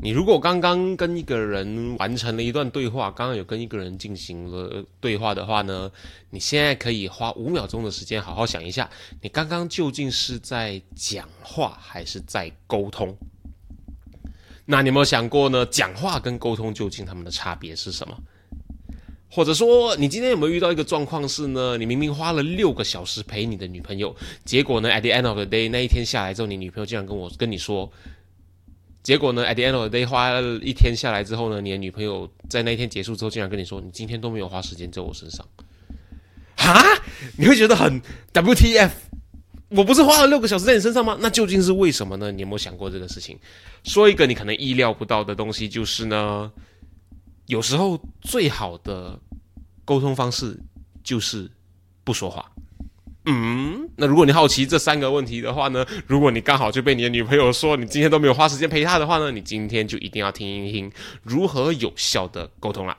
你如果刚刚跟一个人完成了一段对话，刚刚有跟一个人进行了对话的话呢，你现在可以花五秒钟的时间好好想一下，你刚刚究竟是在讲话还是在沟通？那你有没有想过呢？讲话跟沟通究竟他们的差别是什么？或者说，你今天有没有遇到一个状况是呢？你明明花了六个小时陪你的女朋友，结果呢，at the end of the day 那一天下来之后，你女朋友竟然跟我跟你说。结果呢？At the end of the day，花了一天下来之后呢，你的女朋友在那一天结束之后，竟然跟你说：“你今天都没有花时间在我身上。”哈？你会觉得很 WTF？我不是花了六个小时在你身上吗？那究竟是为什么呢？你有没有想过这个事情？说一个你可能意料不到的东西，就是呢，有时候最好的沟通方式就是不说话。嗯，那如果你好奇这三个问题的话呢？如果你刚好就被你的女朋友说你今天都没有花时间陪她的话呢？你今天就一定要听一听如何有效的沟通了。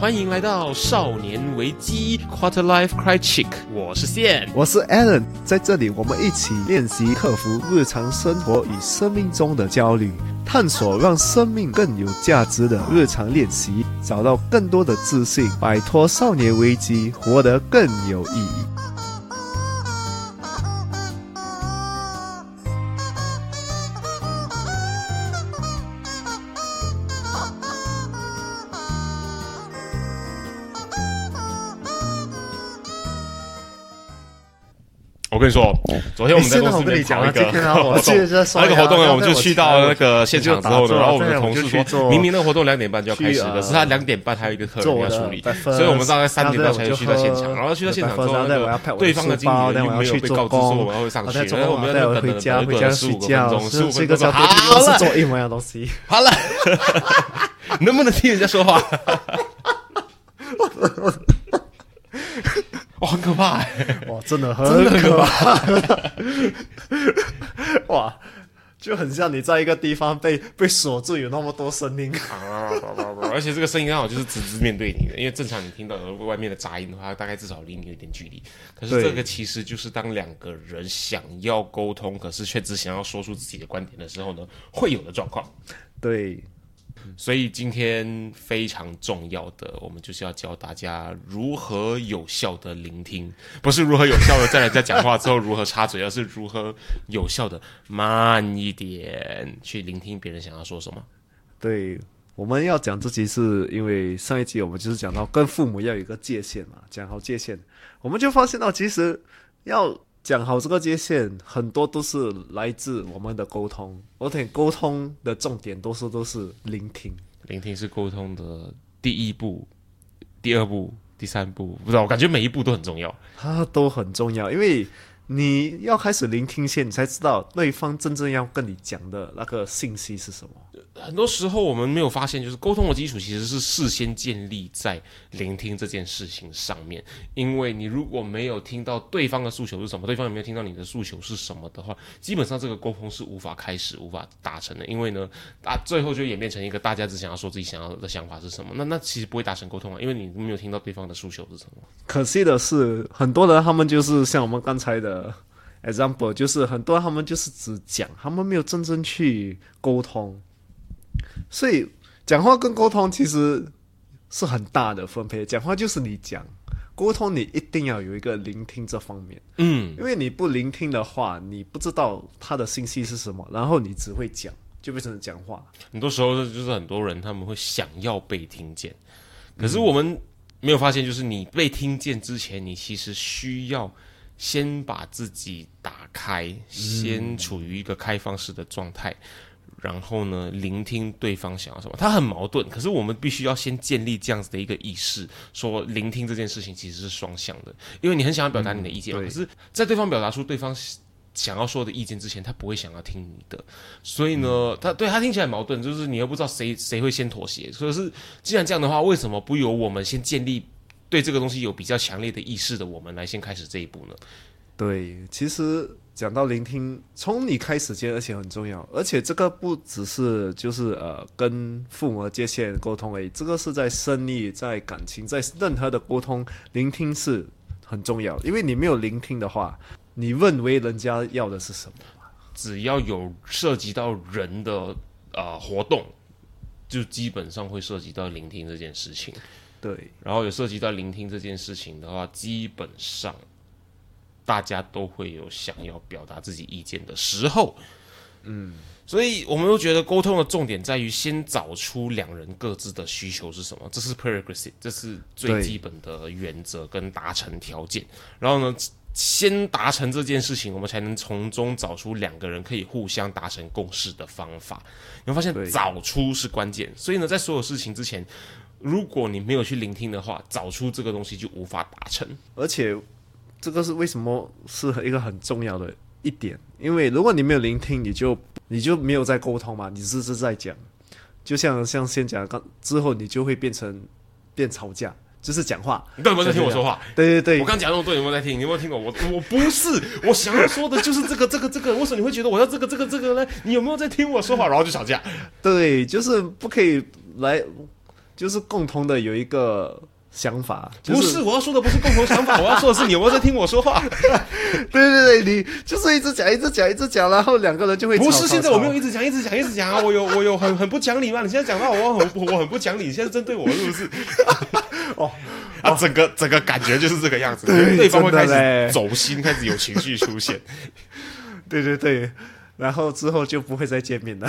欢迎来到少年危机 Quarter Life Cry Chick，我是线，我是 Alan，在这里我们一起练习克服日常生活与生命中的焦虑。探索让生命更有价值的日常练习，找到更多的自信，摆脱少年危机，活得更有意义。跟你说，昨天我们在公司里面讲 一个活动，那个活动呢，我们就去到那个现场之后呢，然后我们的同事说，明明那个活动两点半就要开始，可是他两点半还有一个客人要处理，所以我们大概三点半才去到现场，然后去到现场之后，那个对方的经理又没有被告知说我们会上去，然后我们要等等等个十五分钟，十五分钟好了，做一模一样东西，好了，能不能听人家说话？哇，真的很可怕！哇，就很像你在一个地方被被锁住，有那么多声音啊！而且这个声音刚好就是直直面对你的，因为正常你听到外面的杂音的话，大概至少离你有点距离。可是这个其实就是当两个人想要沟通，可是却只想要说出自己的观点的时候呢，会有的状况。对。所以今天非常重要的，我们就是要教大家如何有效的聆听，不是如何有效的在人家讲话之后如何插嘴，而是如何有效的慢一点去聆听别人想要说什么。对，我们要讲这集是因为上一集我们就是讲到跟父母要有一个界限嘛，讲好界限，我们就发现到其实要。讲好这个界限，很多都是来自我们的沟通。而且沟通的重点多数都是聆听，聆听是沟通的第一步、第二步、第三步，不知道，我感觉每一步都很重要。它都很重要，因为你要开始聆听先，你才知道对方真正要跟你讲的那个信息是什么。很多时候我们没有发现，就是沟通的基础其实是事先建立在聆听这件事情上面。因为你如果没有听到对方的诉求是什么，对方有没有听到你的诉求是什么的话，基本上这个沟通是无法开始、无法达成的。因为呢，啊，最后就演变成一个大家只想要说自己想要的想法是什么，那那其实不会达成沟通啊，因为你没有听到对方的诉求是什么。可惜的是，很多人他们就是像我们刚才的 example，就是很多他们就是只讲，他们没有真正去沟通。所以，讲话跟沟通其实是很大的分配。讲话就是你讲，沟通你一定要有一个聆听这方面。嗯，因为你不聆听的话，你不知道他的信息是什么，然后你只会讲，就变成讲话。很多时候就是很多人他们会想要被听见，可是我们没有发现，就是你被听见之前，你其实需要先把自己打开，先处于一个开放式的状态。然后呢，聆听对方想要什么，他很矛盾。可是我们必须要先建立这样子的一个意识，说聆听这件事情其实是双向的，因为你很想要表达你的意见，可是，在对方表达出对方想要说的意见之前，他不会想要听你的。所以呢，他对他听起来矛盾，就是你又不知道谁谁会先妥协。所以是，既然这样的话，为什么不由我们先建立对这个东西有比较强烈的意识的我们来先开始这一步呢？对，其实。讲到聆听，从你开始接，而且很重要，而且这个不只是就是呃跟父母的界限沟通而已，这个是在生意、在感情、在任何的沟通，聆听是很重要。因为你没有聆听的话，你认为人家要的是什么？只要有涉及到人的呃活动，就基本上会涉及到聆听这件事情。对，然后有涉及到聆听这件事情的话，基本上大家都会有想要表达自己意见的时候。嗯，所以我们都觉得沟通的重点在于先找出两人各自的需求是什么，这是 prerequisite，这是最基本的原则跟达成条件。然后呢，先达成这件事情，我们才能从中找出两个人可以互相达成共识的方法。你会发现找出是关键，所以呢，在所有事情之前，如果你没有去聆听的话，找出这个东西就无法达成。而且这个是为什么是一个很重要的一点，因为如果你没有聆听，你就你就没有在沟通嘛，你只是在讲，就像像先讲刚之后，你就会变成变吵架，就是讲话。你到底有没有在听我说话？对对对，我刚讲那么多，你有没有在听？你有没有听过？我我不是，我想要说的就是这个这个这个。为什么你会觉得我要这个这个这个呢？你有没有在听我说话？然后就吵架。对，就是不可以来，就是共同的有一个想法，就不是，我要说的不是共同想法，我要说的是你有没有在听我说话？对对对，你就是一直讲，一直讲，一直讲，然后两个人就会吵不是，现在我没有一直讲，一直讲，一直讲啊！我有我有很很不讲理吗？你现在讲到我很我很不讲理，你现在针对我是不是？哦啊，整个整个感觉就是这个样子，对对方会开始走心，开始有情绪出现。对对对，然后之后就不会再见面了。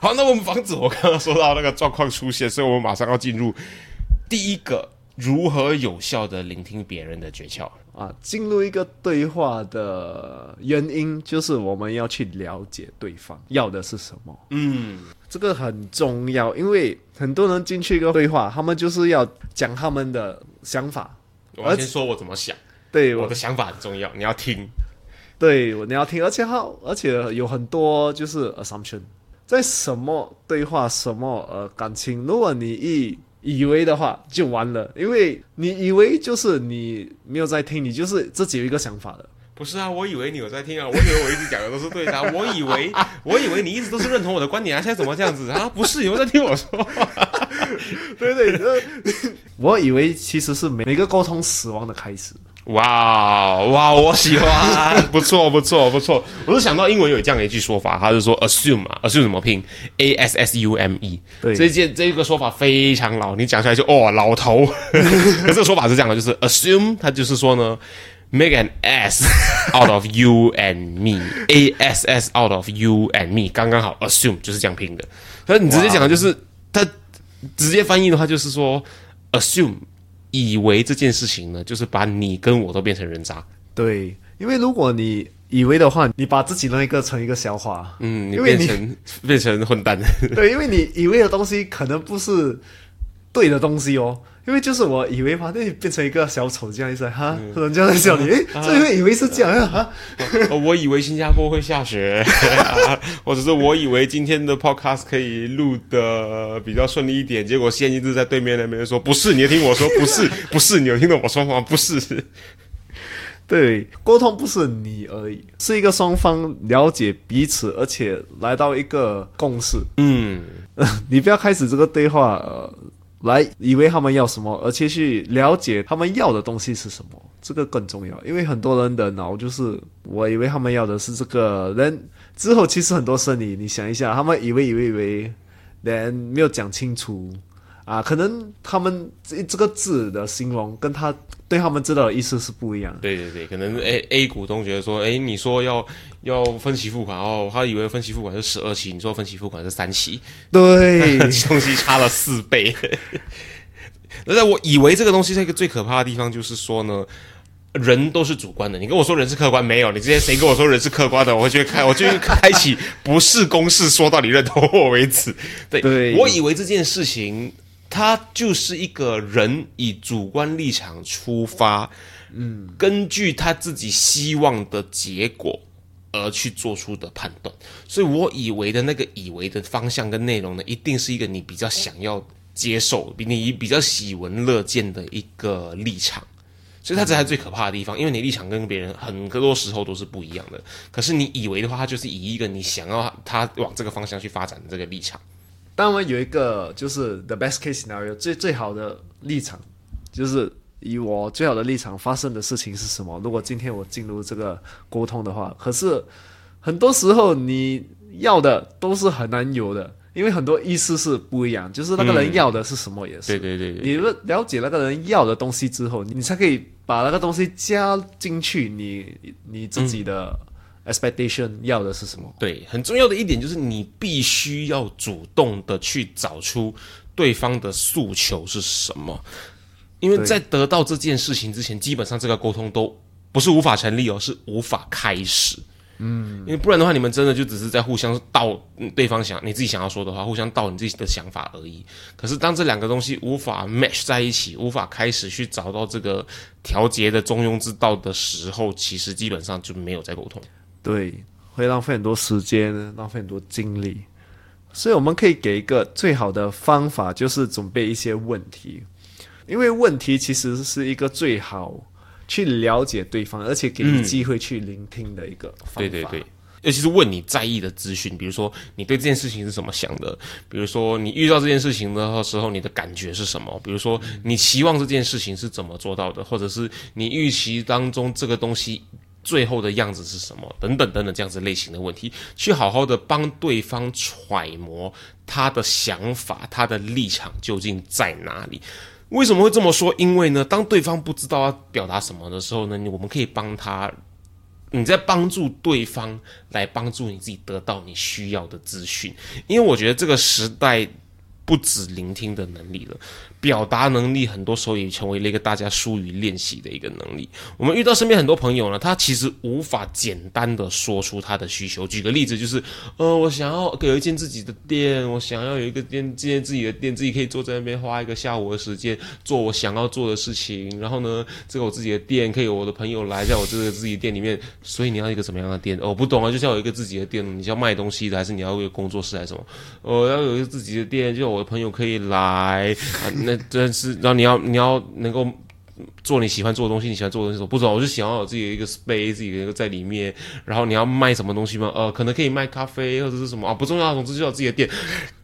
好，那我们防止我刚刚说到那个状况出现，所以我们马上要进入第一个如何有效的聆听别人的诀窍。啊，进入一个对话的原因就是我们要去了解对方要的是什么，嗯，这个很重要，因为很多人进去一个对话，他们就是要讲他们的想法。我要先说我怎么想，对我我的想法很重要，你要听。对，你要听，而且好而且有很多就是 assumption，在什么对话什么呃感情，如果你一以为的话就完了，因为你以为就是你没有在听，你就是自己有一个想法的。不是啊，我以为你有在听啊，我以为我一直讲的都是对的、啊，我以为我以为你一直都是认同我的观点啊，现在怎么这样子啊？不是，有在听我说话？对 对，呃 我以为其实是每每个沟通死亡的开始。哇哇，我喜欢，不错不错不错。我是想到英文有这样一句说法，他是说 assume 啊，assume 怎么拼？A S S U M E。对这件这个说法非常老，你讲出来就哦老头。可这个说法是这样的，就是 assume，它就是说呢，make an S out of you and me，A S S out of you and me，刚刚好，assume 就是这样拼的。可是你直接讲的就是，它直接翻译的话就是说 assume。以为这件事情呢，就是把你跟我都变成人渣。对，因为如果你以为的话，你把自己那个成一个笑话，嗯，你变成变成混蛋。对，因为你以为的东西可能不是对的东西哦。因为就是我以为嘛，那你变成一个小丑这样一直哈，人家在笑你，诶，这因为以为是这样啊。我以为新加坡会下雪，或者是我以为今天的 podcast 可以录的比较顺利一点，结果现一直在对面那边说不是，你有听我说不是，不是，你有听懂我说吗？不是，对，沟通不是你而已，是一个双方了解彼此，而且来到一个共识。嗯，你不要开始这个对话，呃，来以为他们要什么，而且去了解他们要的东西是什么，这个更重要。因为很多人的脑就是，我以为他们要的是这个，人之后其实很多生意，你想一下，他们以为以为以为，人没有讲清楚啊，可能他们这这个字的形容跟他对他们知道的意思是不一样的。对对对，可能 A A 股东觉得说，哎，你说要要分期付款哦，他以为分期付款是十二期，你说分期付款是三期，对，东西差了四倍。那在我以为这个东西是一个最可怕的地方，就是说呢，人都是主观的。你跟我说人是客观，没有，你之前谁跟我说人是客观的，我会觉得开，我就会开启不是公式，说到你认同我为止。对，对我以为这件事情，它就是一个人以主观立场出发，嗯，根据他自己希望的结果。而去做出的判断，所以我以为的那个以为的方向跟内容呢，一定是一个你比较想要接受、比你比较喜闻乐见的一个立场，所以它这才是最可怕的地方，因为你立场跟别人很多时候都是不一样的。可是你以为的话，它就是以一个你想要它往这个方向去发展的这个立场。当然有一个就是 the best case scenario 最最好的立场，就是以我最好的立场发生的事情是什么？如果今天我进入这个沟通的话，可是很多时候你要的都是很难有的，因为很多意思是不一样，就是那个人要的是什么也是。对对对对，你了了解那个人要的东西之后，你才可以把那个东西加进去你你自己的 expectation 要的是什么。对，很重要的一点就是你必须要主动的去找出对方的诉求是什么，因为在得到这件事情之前，基本上这个沟通都不是无法成立哦，是无法开始。嗯，因为不然的话，你们真的就只是在互相道嗯对方想你自己想要说的话，互相道你自己的想法而已。可是当这两个东西无法 match 在一起，无法开始去找到这个调节的中庸之道的时候，其实基本上就没有在沟通。对，会浪费很多时间，浪费很多精力。所以我们可以给一个最好的方法，就是准备一些问题，因为问题其实是一个最好去了解对方，而且给你机会去聆听的一个方法。对对对，尤其是问你在意的资讯，比如说你对这件事情是怎么想的，比如说你遇到这件事情的时候，你的感觉是什么，比如说你期望这件事情是怎么做到的，或者是你预期当中这个东西。最后的样子是什么？等等等等，这样子类型的问题，去好好的帮对方揣摩他的想法，他的立场究竟在哪里。为什么会这么说？因为呢，当对方不知道要表达什么的时候呢，我们可以帮他，你在帮助对方来帮助你自己得到你需要的资讯。因为我觉得这个时代不止聆听的能力了，表达能力很多时候也成为了一个大家疏于练习的一个能力。我们遇到身边很多朋友呢，他其实无法简单的说出他的需求。举个例子，就是呃，我想要有一间自己的店，我想要有一个店，建自己的店，自己可以坐在那边花一个下午的时间做我想要做的事情。然后呢，这个我自己的店可以有我的朋友来在我这个自己店里面。所以你要一个怎么样的店？哦我不懂啊，就是要有一个自己的店，你是要卖东西的，还是你要有一个工作室还是什么？我要有一个自己的店，就我的朋友可以来。那真是，然后你要你要能够做你喜欢做的东西，你喜欢做的东西，我不知道，我就想要有自己的一个 space，自己的一个在里面。然后你要卖什么东西吗？呃，可能可以卖咖啡或者是什么啊，不重要，总之就有自己的店。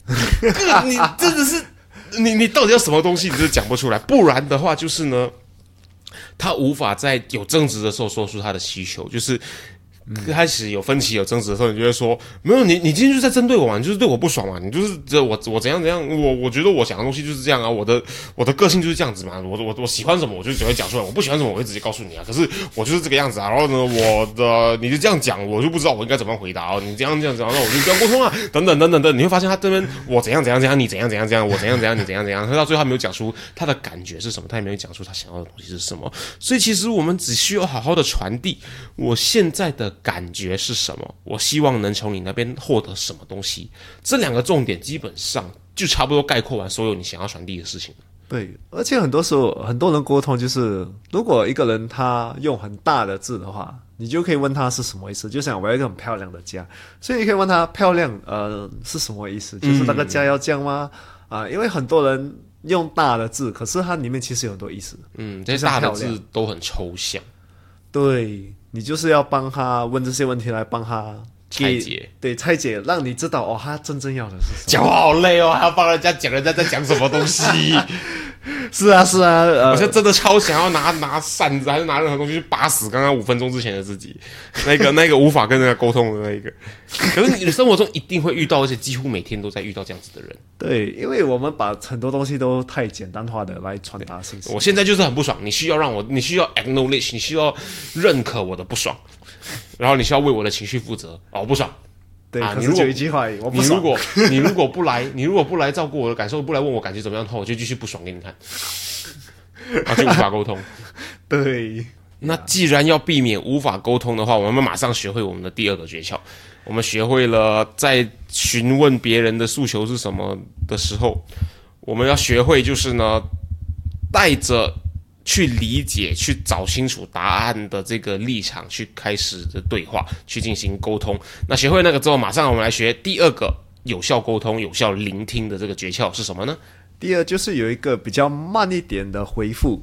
你真的是，你你到底要什么东西，你就讲不出来。不然的话，就是呢，他无法在有争执的时候说出他的需求，就是。开始有分歧、有争执的时候，你就会说：“没有，你你今天就在针对我嘛，你就是对我不爽嘛，你就是这我我怎样怎样，我我觉得我想的东西就是这样啊，我的我的个性就是这样子嘛，我我我喜欢什么我就只会讲出来，我不喜欢什么我会直接告诉你啊。可是我就是这个样子啊，然后呢，我的你就这样讲，我就不知道我应该怎么回答哦。你这样这样讲，那我就这样沟通啊，等等等等等，你会发现他这边我怎样怎样怎样，你怎样怎样怎样，我怎样怎样，你怎样怎样，他到最后他没有讲出他的感觉是什么，他也没有讲出他想要的东西是什么。所以其实我们只需要好好的传递我现在的感觉是什么，我希望能从你那边获得什么东西。这两个重点基本上就差不多概括完所有你想要传递的事情。对，而且很多时候很多人沟通就是，如果一个人他用很大的字的话，你就可以问他是什么意思。就像我要一个很漂亮的家，所以你可以问他漂亮呃是什么意思？就是那个家要这样吗？啊、因为很多人用大的字，可是它里面其实有很多意思。嗯，这些大的字都很抽象，对你就是要帮他问这些问题来帮他拆解。对拆解，让你知道哦，他真正要的是什么。讲话好累哦，还要帮人家讲人家在讲什么东西。是啊是啊，呃我，现在真的超想要拿拿扇子还是拿任何东西去打死刚刚五分钟之前的自己，那个那个无法跟人家沟通的那一个。可是你生活中一定会遇到，而且几乎每天都在遇到这样子的人。对，因为我们把很多东西都太简单化的来传达信息。我现在就是很不爽，你需要让我，你需要 acknowledge，你需要认可我的不爽，然后你需要为我的情绪负责。哦，我不爽。对，可是啊。你如果 你如果不来，你如果不来照顾我的感受，不来问我感觉怎么样的话，我就继续不爽给你看，啊，就无法沟通。对那既然要避免无法沟通的话，我们马上学会我们的第二个诀窍。我们学会了在询问别人的诉求是什么的时候，我们要学会就是呢，带着去理解、去找清楚答案的这个立场去开始的对话，去进行沟通。那学会那个之后，马上我们来学第二个有效沟通、有效聆听的这个诀窍是什么呢？第二就是有一个比较慢一点的回复，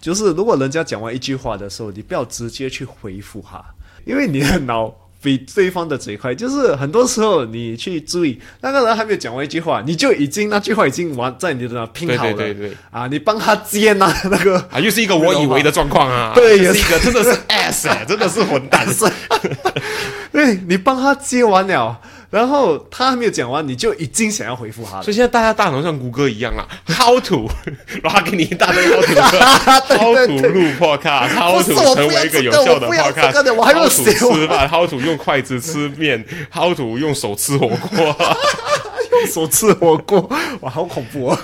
就是如果人家讲完一句话的时候，你不要直接去回复哈，因为你的脑比对方的嘴快。就是很多时候你去注意那个人还没有讲完一句话，你就已经那句话已经完在你的那拼好了对对对，啊，你帮他接呢 那个啊，又是一个我以为的状况啊，对也是一个真的是 S，、欸、真的是混蛋。对你帮他接完了，然后他还没有讲完，你就已经想要回复他了所。以现在大家大脑像谷歌一样啊，How to，然后他给你一大堆 How to，How 对 to 对录 Podcast，How to 成为一个有效的 Podcast，的我还没有 How to 吃饭，How to 用筷子吃面，How to 用手吃火锅。用手吃火锅，哇，好恐怖哦！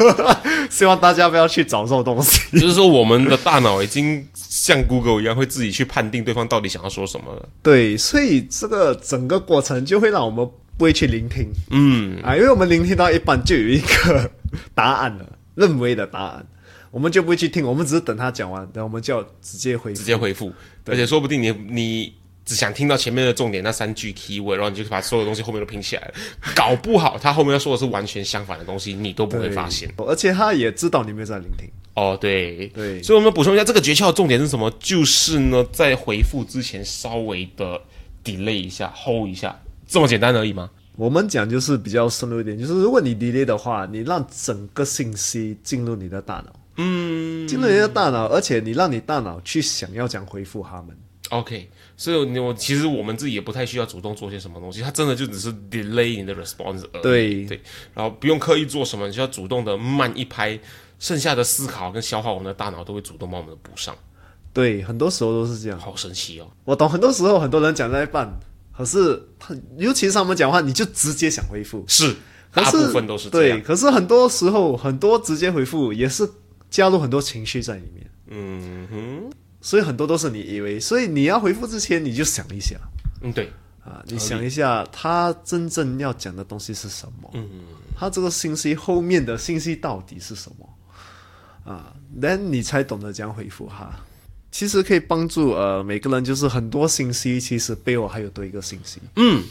希望大家不要去找这种东西。就是说，我们的大脑已经像 Google 一样，会自己去判定对方到底想要说什么了。对，所以这个整个过程就会让我们不会去聆听。嗯，啊，因为我们聆听到一半就有一个答案了，认为的答案，我们就不会去听，我们只是等他讲完，然后我们就要直接回直接回复，而且说不定你你只想听到前面的重点那三句 keyword，然后你就把所有东西后面都拼起来了，搞不好他后面要说的是完全相反的东西，你都不会发现。而且他也知道你没有在聆听。哦，对。对。所以我们补充一下，这个诀窍的重点是什么？就是呢，在回复之前稍微的 delay 一下，hold 一下，这么简单而已吗？我们讲就是比较深入一点，就是如果你 delay 的话，你让整个信息进入你的大脑，嗯进入你的大脑，而且你让你大脑去想要讲回复他们。，OK。所以你我其实我们自己也不太需要主动做些什么东西，它真的就只是 delay 你的 response 而已。对对，然后不用刻意做什么，你就要主动的慢一拍，剩下的思考跟消化，我们的大脑都会主动帮我们补上。对，很多时候都是这样。好神奇哦！我懂，很多时候很多人讲在一半，可是他尤其是他们讲话，你就直接想回复，是，可是大部分都是这对。可是很多时候，很多直接回复也是加入很多情绪在里面，嗯哼，所以很多都是你以为，所以你要回复之前你就想一下。嗯，对，啊，你想一下他真正要讲的东西是什么，嗯，他这个信息后面的信息到底是什么？啊，then 你才懂得怎样回复他。其实可以帮助呃每个人，就是很多信息其实背后还有多一个信息。嗯，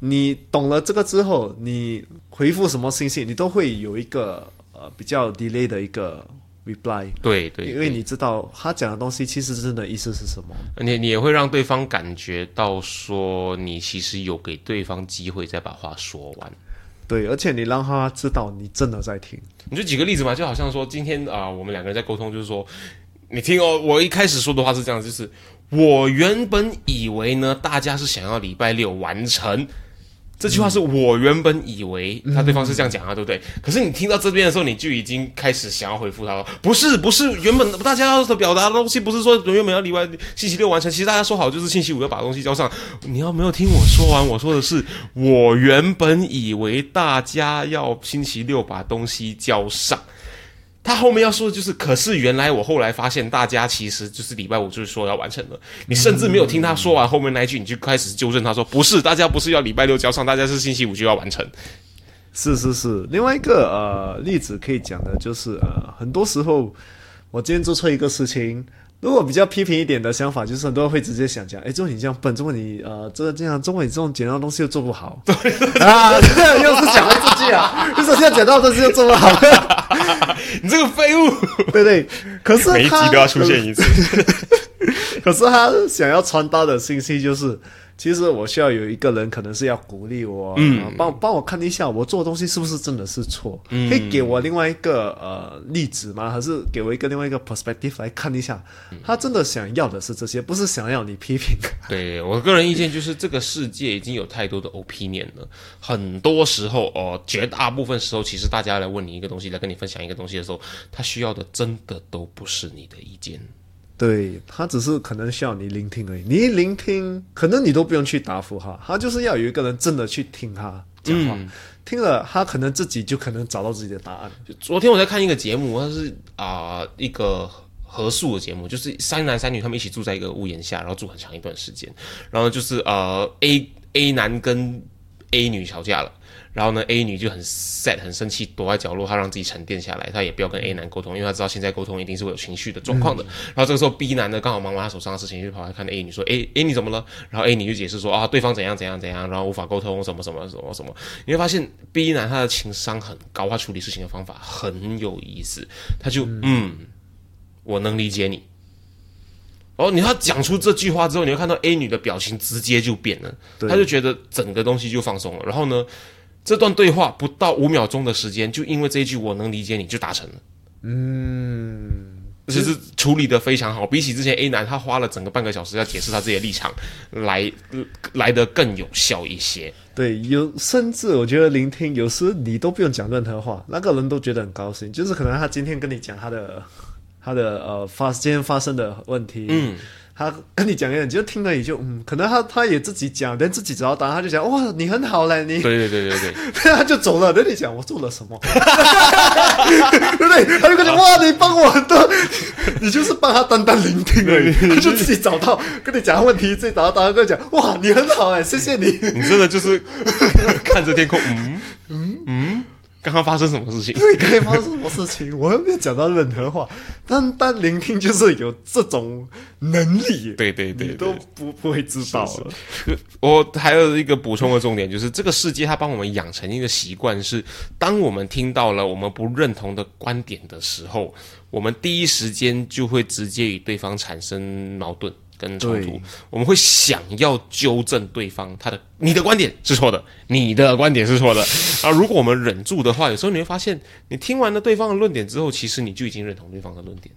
你懂了这个之后，你回复什么信息，你都会有一个呃比较 delay 的一个 reply，对对，因为你知道他讲的东西其实真的意思是什么。你你也会让对方感觉到说，你其实有给对方机会再把话说完。对，而且你让他知道你真的在听。你就举个例子嘛，就好像说今天啊、我们两个人在沟通，就是说，你听哦，我一开始说的话是这样，就是我原本以为呢，大家是想要礼拜六完成。这句话是我原本以为他对方是这样讲啊，对不对？可是你听到这边的时候，你就已经开始想要回复他了。不是，不是，原本大家要表达的东西，不是说原本要礼拜星期六完成，其实大家说好就是星期五要把东西交上。你要没有听我说完？我说的是，我原本以为大家要星期六把东西交上。他后面要说的就是，可是原来我后来发现，大家其实就是礼拜五就是说要完成了。你甚至没有听他说完后面那一句，你就开始纠正他说，不是，大家不是要礼拜六交上，大家是星期五就要完成。是是是，另外一个呃例子可以讲的就是呃，很多时候我今天做错一个事情，如果比较批评一点的想法，就是很多人会直接想讲，哎，中你这样笨，中文你呃这这样，中文你这种简单的东西又做不好，对啊，又是讲了这句啊，就是这样简单的东西又做不好，你这个废物，对对，可是每一集都要出现一次。可是他想要传达的信息就是，其实我需要有一个人，可能是要鼓励我，嗯，帮帮我看一下我做的东西是不是真的是错，可以给我另外一个呃例子吗？还是给我一个另外一个 perspective 来看一下，他真的想要的是这些，不是想要你批评。对我个人意见就是，这个世界已经有太多的 opinion 了。很多时候，哦，绝大部分时候，其实大家来问你一个东西，来跟你分享一个东西的时候，他需要的真的都不是你的意见。对他只是可能需要你聆听而已，你一聆听，可能你都不用去答复他，他就是要有一个人真的去听他讲话，听了他可能自己就可能找到自己的答案。昨天我在看一个节目，它是啊、一个合宿的节目，就是三男三女他们一起住在一个屋檐下，然后住很长一段时间，然后就是呃 A A 男跟 A 女吵架了。然后呢，A 女就很 sad 很生气，躲在角落，她让自己沉淀下来，她也不要跟 A 男沟通，因为她知道现在沟通一定是会有情绪的状况的。然后这个时候 B 男呢刚好忙完他手上的事情，就跑来看 A 女说：“哎，A，你怎么了？”然后 A 女就解释说：“啊，对方怎样怎样怎样，然后无法沟通，什么什么什么什么。”你会发现 B 男他的情商很高，他处理事情的方法很有意思，他就嗯，我能理解你。哦，你他讲出这句话之后，你会看到 A 女的表情直接就变了，他就觉得整个东西就放松了。然后呢？这段对话不到五秒钟的时间，就因为这一句“我能理解你”就达成了。嗯，其实处理的非常好，比起之前 A 男他花了整个半个小时要解释他自己的立场，来来的更有效一些。对，有甚至我觉得聆听有时你都不用讲任何话，那个人都觉得很高兴。就是可能他今天跟你讲他的他的呃发今天发生的问题，嗯。他跟你讲一你就听了也就嗯，可能他他也自己讲，但自己找到答案，他就讲哇，你很好嘞，你对对对对对，他就走了。跟你讲我做了什么，对不对？他就跟你哇，你帮我很多，你就是帮他单单聆听而已，他就自己找到跟你讲问题，自己找到答案，跟你讲哇，你很好哎，谢谢你，你真的就是看着天空，嗯嗯嗯。刚刚发生什么事情？对，刚刚发生什么事情？我又没有讲到任何话，但但聆听就是有这种能力。对对对，都不不会知道。我还有一个补充的重点，就是这个世界它帮我们养成一个习惯，是当我们听到了我们不认同的观点的时候，我们第一时间就会直接与对方产生矛盾。跟冲突，我们会想要纠正对方他的你的观点是错的，你的观点是错的。啊！如果我们忍住的话，有时候你会发现，你听完了对方的论点之后，其实你就已经认同对方的论点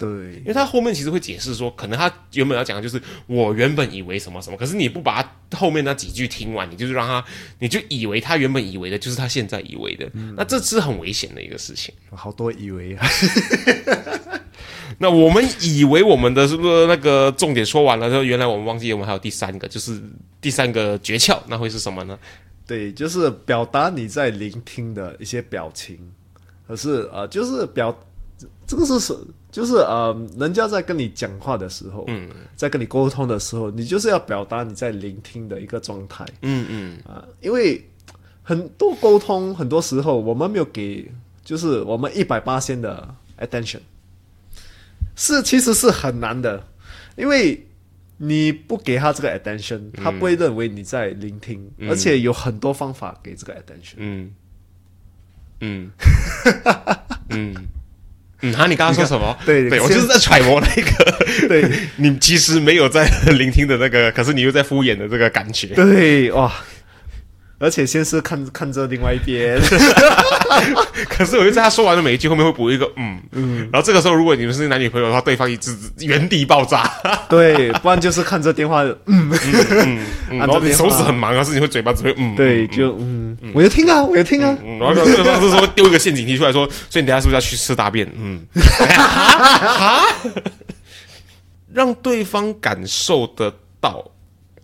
对，因为他后面其实会解释说，可能他原本要讲的就是我原本以为什么什么，可是你不把他后面那几句听完，你就是让他，你就以为他原本以为的就是他现在以为的，那这是很危险的一个事情。好多以为啊。那我们以为我们的是不是那个重点说完了之后，原来我们忘记我们还有第三个，就是第三个诀窍，那会是什么呢？对，就是表达你在聆听的一些表情，可是呃，就是表这个是是就是呃，人家在跟你讲话的时候，嗯，在跟你沟通的时候，你就是要表达你在聆听的一个状态，嗯嗯。啊，因为很多沟通很多时候我们没有给，就是我们一百八千的 attention。是，其实是很难的，因为你不给他这个 attention，他不会认为你在聆听，而且有很多方法给这个 attention。嗯。嗯。嗯嗯，哈，你刚刚说什么？对 对，我就是在揣摩那个，对 你其实没有在聆听的那个，可是你又在敷衍的这个感觉。对，哇。而且先是看看着另外一边，可是我就在他说完的每一句后面会补一个嗯。嗯，然后这个时候如果你们是男女朋友的话，对方一直原地爆炸，对，不然就是看着电话嗯。嗯嗯，然后你手指很忙啊，是你会嘴巴只会嗯，对，就嗯，我就听啊，我就听啊，然后对方这时候丢一个陷阱题出来说，所以你等下是不是要去吃大便？嗯，啊，让对方感受得到。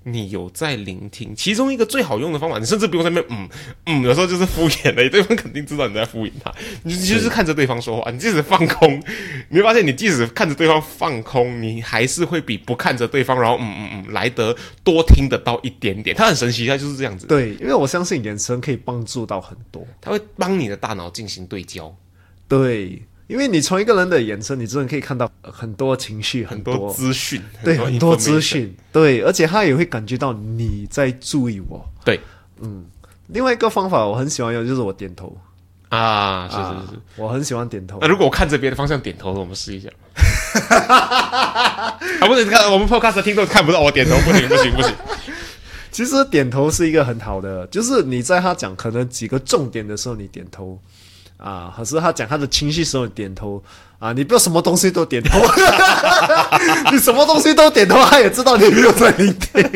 你有在聆听，其中一个最好用的方法，你甚至不用在那边嗯嗯，有时候就是敷衍的，对方肯定知道你在敷衍他。你就是看着对方说话，你即使放空，你会发现，你即使看着对方放空，你还是会比不看着对方，然后嗯嗯嗯来得多听得到一点点。他很神奇，他就是这样子。对，因为我相信眼神可以帮助到很多，他会帮你的大脑进行对焦。对。因为你从一个人的眼神，你真的可以看到很多情绪、很多资讯，对，很多资讯，对，而且他也会感觉到你在注意我。对，嗯，另外一个方法我很喜欢用，就是我点头啊，是是是，我很喜欢点头。那如果我看着别的方向点头，我们试一下。啊，不能看我们 podcast 听众看不到我点头，不行不行不行。其实点头是一个很好的，就是你在他讲可能几个重点的时候，你点头。啊，可是他讲他的情绪时候点头啊，你不要什么东西都点头，你什么东西都点头，他也知道你没有在聆听。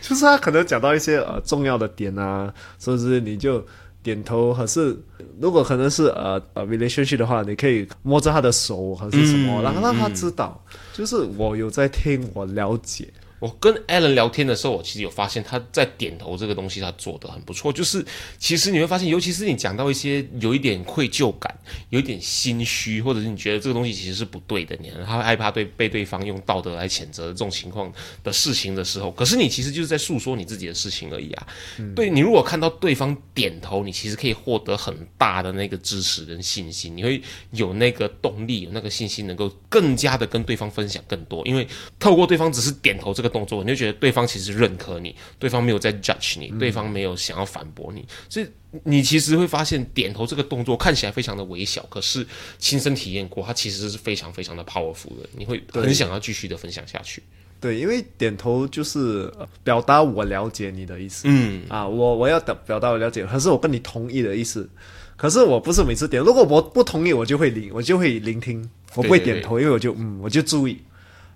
就是他可能讲到一些呃重要的点啊，是不是你就点头？可是如果可能是呃呃 relationship 的话，你可以摸着他的手还是什么，然后让他知道，就是我有在听，我了解。我跟 Alan 聊天的时候，我其实有发现他在点头这个东西他做的很不错。就是其实你会发现，尤其是你讲到一些有一点愧疚感、有一点心虚，或者是你觉得这个东西其实是不对的，你他会害怕对被对方用道德来谴责这种情况的事情的时候，可是你其实就是在诉说你自己的事情而已啊。对你如果看到对方点头，你其实可以获得很大的那个支持跟信心，你会有那个动力、有那个信心，能够更加的跟对方分享更多，因为透过对方只是点头这个。动作，你就觉得对方其实认可你，对方没有在 judge 你，对方没有想要反驳你，所以你其实会发现点头这个动作看起来非常的微小，可是亲身体验过，它其实是非常非常的 powerful 的，你会很想要继续的分享下去。对，因为点头就是表达我了解你的意思，嗯。啊，我我要表表达我了解，可是我跟你同意的意思，可是我不是每次点，如果我不同意，我就会聆，我就会聆听，我不会点头，因为我就嗯，我就注意。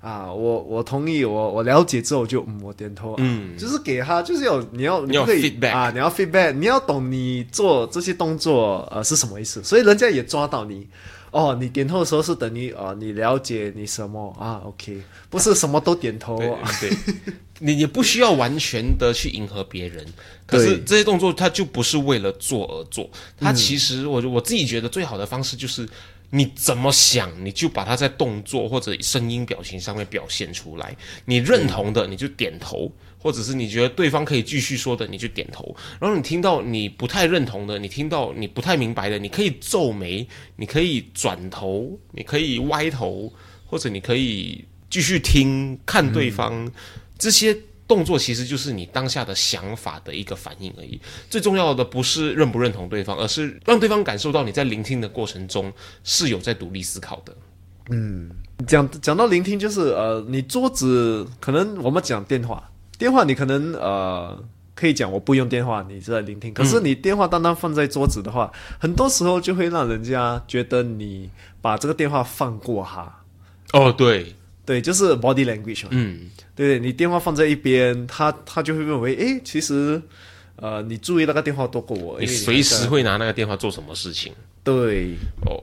啊，我我同意，我我了解之后就嗯，我点头，嗯，就是给他，就是有你要你要 feedback 啊，你要 feedback，你要懂你做这些动作呃是什么意思，所以人家也抓到你，哦，你点头的时候是等于啊，你了解你什么啊，OK，不是什么都点头，对，你也不需要完全的去迎合别人，可是这些动作它就不是为了做而做，它其实我我自己觉得最好的方式就是。你怎么想，你就把它在动作或者声音表情上面表现出来。你认同的，你就点头；或者是你觉得对方可以继续说的，你就点头。然后你听到你不太认同的，你听到你不太明白的，你可以皱眉，你可以转头，你可以歪头，或者你可以继续听看对方这些。动作其实就是你当下的想法的一个反应而已。最重要的不是认不认同对方，而是让对方感受到你在聆听的过程中是有在独立思考的。嗯，讲讲到聆听，就是呃，你桌子可能我们讲电话，电话你可能呃可以讲我不用电话，你是在聆听。可是你电话单单放在桌子的话，很多时候就会让人家觉得你把这个电话放过哈。哦，对。对，就是 body language 嘛。嗯，对你电话放在一边，他他就会认为，哎，其实，呃，你注意那个电话多过我。你随时会拿那个电话做什么事情？对，哦，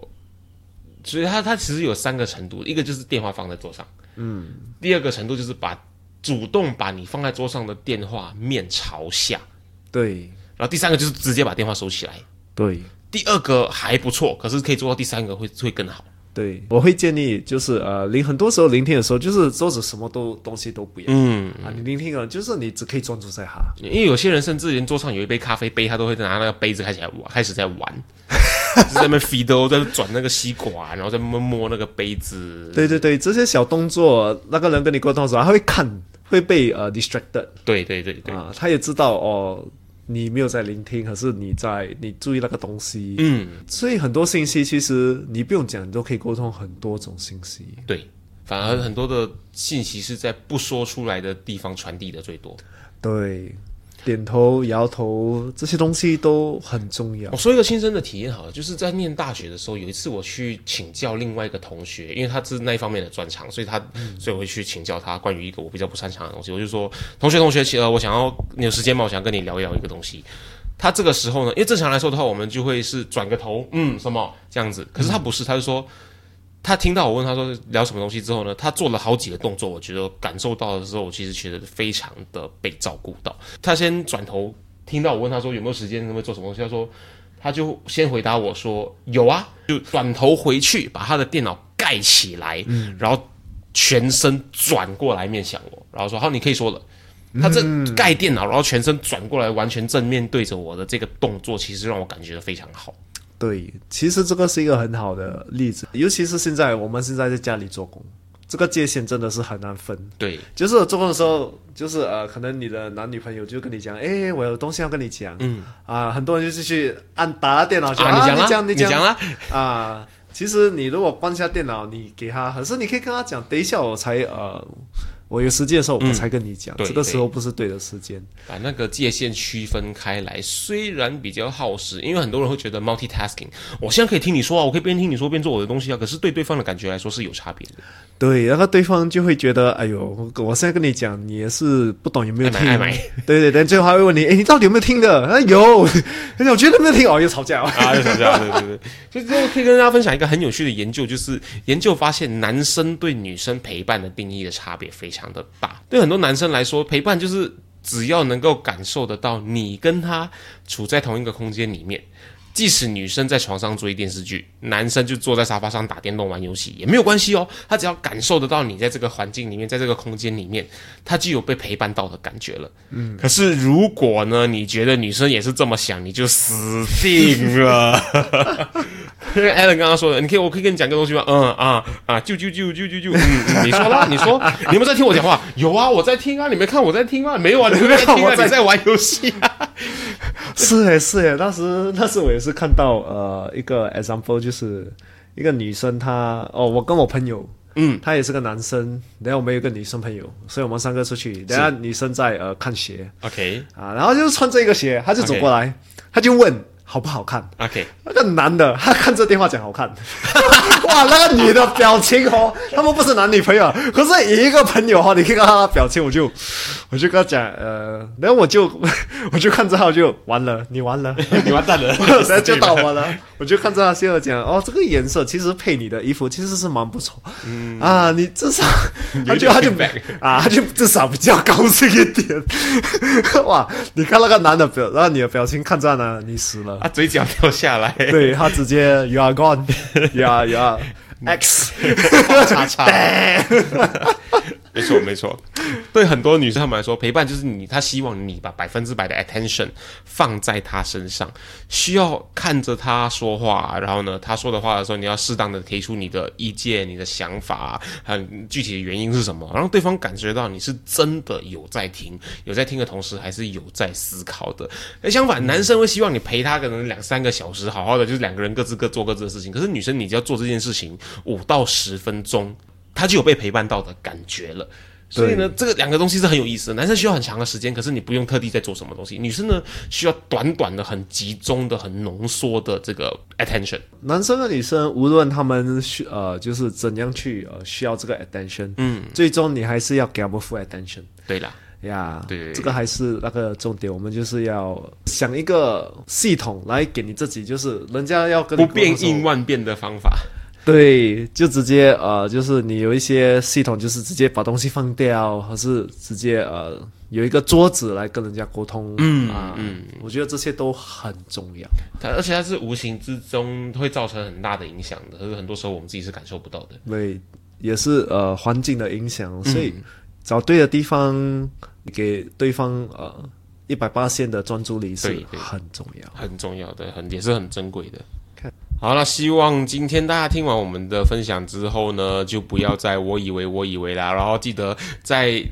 所以他他其实有三个程度，一个就是电话放在桌上，嗯，第二个程度就是把主动把你放在桌上的电话面朝下，对，然后第三个就是直接把电话收起来，对，第二个还不错，可是可以做到第三个会会更好。对，我会建议就是呃，聆很多时候聆听的时候，就是桌子什么都东西都不要，嗯啊，你聆听了，就是你只可以专注在哈。因为有些人甚至连桌上有一杯咖啡杯，他都会拿那个杯子开始来玩，开始在玩，在那 feed 在转那个吸管，然后在摸摸那个杯子。对对对，这些小动作，那个人跟你沟通的时候，他会看，会被呃 distracted。对对对对，啊，他也知道哦。你没有在聆听，可是你在你注意那个东西，嗯，所以很多信息其实你不用讲，你都可以沟通很多种信息。对，反而很多的信息是在不说出来的地方传递的最多。对。点头、摇头这些东西都很重要。我说一个亲身的体验好了，就是在念大学的时候，有一次我去请教另外一个同学，因为他是那一方面的专长，所以他，所以我会去请教他关于一个我比较不擅长的东西。我就说，同学，同学，呃，我想要你有时间吗？我想跟你聊一聊一个东西。他这个时候呢，因为正常来说的话，我们就会是转个头，嗯，什么这样子。可是他不是，他就说。他听到我问他说聊什么东西之后呢，他做了好几个动作，我觉得感受到的时候，我其实觉得非常的被照顾到。他先转头听到我问他说有没有时间，能不能做什么东西，他说他就先回答我说有啊，就转头回去把他的电脑盖起来，然后全身转过来面向我，然后说好，你可以说了。他这盖电脑，然后全身转过来，完全正面对着我的这个动作，其实让我感觉非常好。对，其实这个是一个很好的例子，尤其是现在我们现在在家里做工，这个界限真的是很难分。对，就是做工的时候，就是呃，可能你的男女朋友就跟你讲，哎，我有东西要跟你讲，嗯，啊，很多人就是去按打电脑讲，啊，你讲，你讲啊，啊，其实你如果关下电脑，你给他，可是你可以跟他讲，等一下我才呃。我有时间的时候，我才跟你讲，这个时候不是对的时间。把那个界限区分开来，虽然比较耗时，因为很多人会觉得 multitasking，我现在可以听你说啊，我可以边听你说边做我的东西啊，可是对对方的感觉来说是有差别的。对，然后对方就会觉得，哎呦，我现在跟你讲，你也是不懂有没有听？对对对，最后还会问你，哎，你到底有没有听的？啊，有，我觉得没有听哦，又吵架啊，又吵架，对对对。所以最后可以跟大家分享一个很有趣的研究，就是研究发现男生对女生陪伴的定义的差别非常。强的大。对很多男生来说，陪伴就是只要能够感受得到你跟他处在同一个空间里面。即使女生在床上追电视剧，男生就坐在沙发上打电动玩游戏也没有关系哦。他只要感受得到你在这个环境里面，在这个空间里面，他就有被陪伴到的感觉了。嗯。可是如果呢，你觉得女生也是这么想，你就死定了。因 为 Alan 刚刚说的，你可以，我可以跟你讲个东西吗？嗯啊啊，就就就就就就，嗯，你说啦，你说，你有没有在听我讲话？有啊，我在听啊，你没看我在听吗？没有啊，你没在听啊，你在玩游戏啊。是诶，是诶，当时那时我也是看到呃一个 example，就是一个女生她哦，我跟我朋友，嗯，她也是个男生，然后我们有个女生朋友，所以我们三个出去，等下女生在呃看鞋，OK，啊，然后就穿这个鞋，她就走过来，她就问。好不好看？OK，那个男的他看这电话讲好看，哇，那个女的表情哦，他们不是男女朋友，可是一个朋友哈，你看看他的表情，我就我就跟他讲，呃，然后我就 我就看着他就完了，你完了，你完蛋了，然后就到我了，我就看着他现在讲，哦，这个颜色其实配你的衣服其实是蛮不错，嗯。啊，你至少他就他就啊，他就至少比较高兴一点，哇，你看那个男的表，然后你的表情看着呢，你死了。啊，嘴角掉下来，对他直接 you are gone，you are you are X，叉叉。没错，没错。对很多女生他们来说，陪伴就是你，她希望你把百分之百的 attention 放在她身上，需要看着她说话，然后呢，她说的话的时候，你要适当的提出你的意见、你的想法，很具体的原因是什么，让对方感觉到你是真的有在听，有在听的同时，还是有在思考的。而相反，男生会希望你陪他可能两三个小时，好好的，就是两个人各自各做各自的事情。可是女生，你只要做这件事情五到十分钟。他就有被陪伴到的感觉了，所以呢，这个两个东西是很有意思的。男生需要很长的时间，可是你不用特地在做什么东西；女生呢，需要短短的、很集中的、很浓缩的这个 attention。男生和女生，无论他们需呃，就是怎样去呃需要这个 attention，嗯，最终你还是要给他们 full attention。对啦，呀，对，这个还是那个重点。我们就是要想一个系统来给你自己，就是人家要跟不变应万变的方法。对，就直接呃，就是你有一些系统，就是直接把东西放掉，还是直接呃有一个桌子来跟人家沟通。嗯啊，嗯，我觉得这些都很重要。它而且它是无形之中会造成很大的影响的，可是很多时候我们自己是感受不到的。对，也是呃环境的影响，所以找对的地方，给对方呃一百八线的专注力是很重要，很重要的，很也是很珍贵的。好，那希望今天大家听完我们的分享之后呢，就不要再我以为我以为啦，然后记得在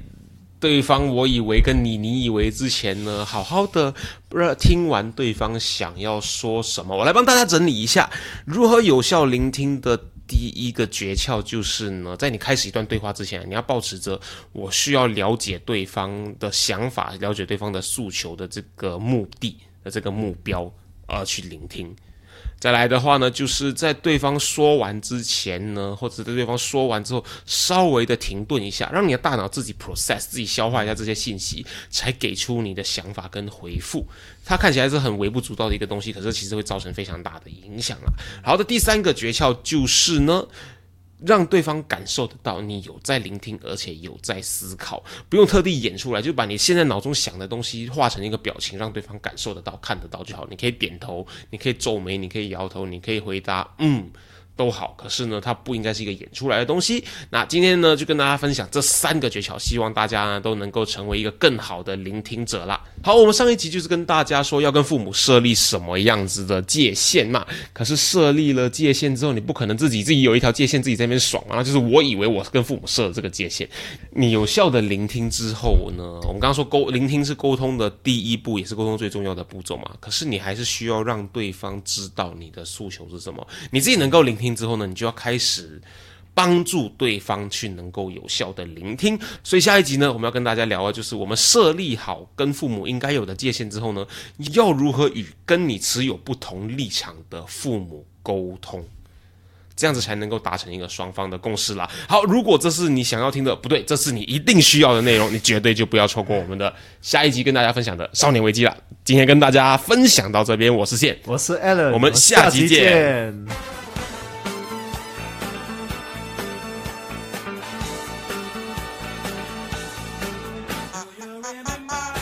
对方我以为跟你你以为之前呢，好好的不听完对方想要说什么。我来帮大家整理一下，如何有效聆听的第一个诀窍就是呢，在你开始一段对话之前，你要保持着我需要了解对方的想法、了解对方的诉求的这个目的的这个目标而去聆听。再来的话呢，就是在对方说完之前呢，或者在对方说完之后，稍微的停顿一下，让你的大脑自己 process、自己消化一下这些信息，才给出你的想法跟回复。它看起来是很微不足道的一个东西，可是其实会造成非常大的影响啊。好的，第三个诀窍就是呢。让对方感受得到你有在聆听，而且有在思考，不用特地演出来，就把你现在脑中想的东西画成一个表情，让对方感受得到、看得到就好。你可以点头，你可以皱眉，你可以摇头，你可以回答，嗯。都好，可是呢，它不应该是一个演出来的东西。那今天呢，就跟大家分享这三个诀窍，希望大家呢都能够成为一个更好的聆听者啦。好，我们上一集就是跟大家说要跟父母设立什么样子的界限嘛。可是设立了界限之后，你不可能自己自己有一条界限自己在那边爽啊。就是我以为我跟父母设了这个界限。你有效的聆听之后呢，我们刚刚说沟聆听是沟通的第一步，也是沟通最重要的步骤嘛。可是你还是需要让对方知道你的诉求是什么，你自己能够聆听。听之后呢，你就要开始帮助对方去能够有效的聆听。所以下一集呢，我们要跟大家聊的就是我们设立好跟父母应该有的界限之后呢，要如何与跟你持有不同立场的父母沟通，这样子才能够达成一个双方的共识啦。好，如果这是你想要听的，不对，这是你一定需要的内容，你绝对就不要错过我们的下一集跟大家分享的少年危机了。今天跟大家分享到这边，我是线，我是 Allen，我们下集见。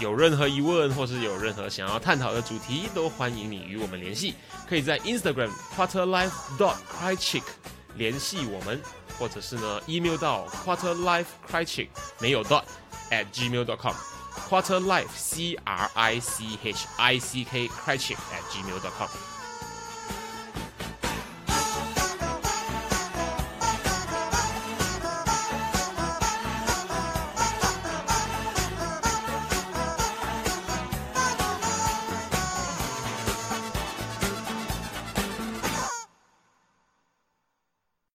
有任何疑问或是有任何想要探讨的主题，都欢迎你与我们联系。可以在 Instagram quarterlife dot crichick 联系我们，或者是呢 email 到 quarterlife crichick 没有 dot at gmail dot com quarterlife c r i c h i c k crichick at gmail dot com。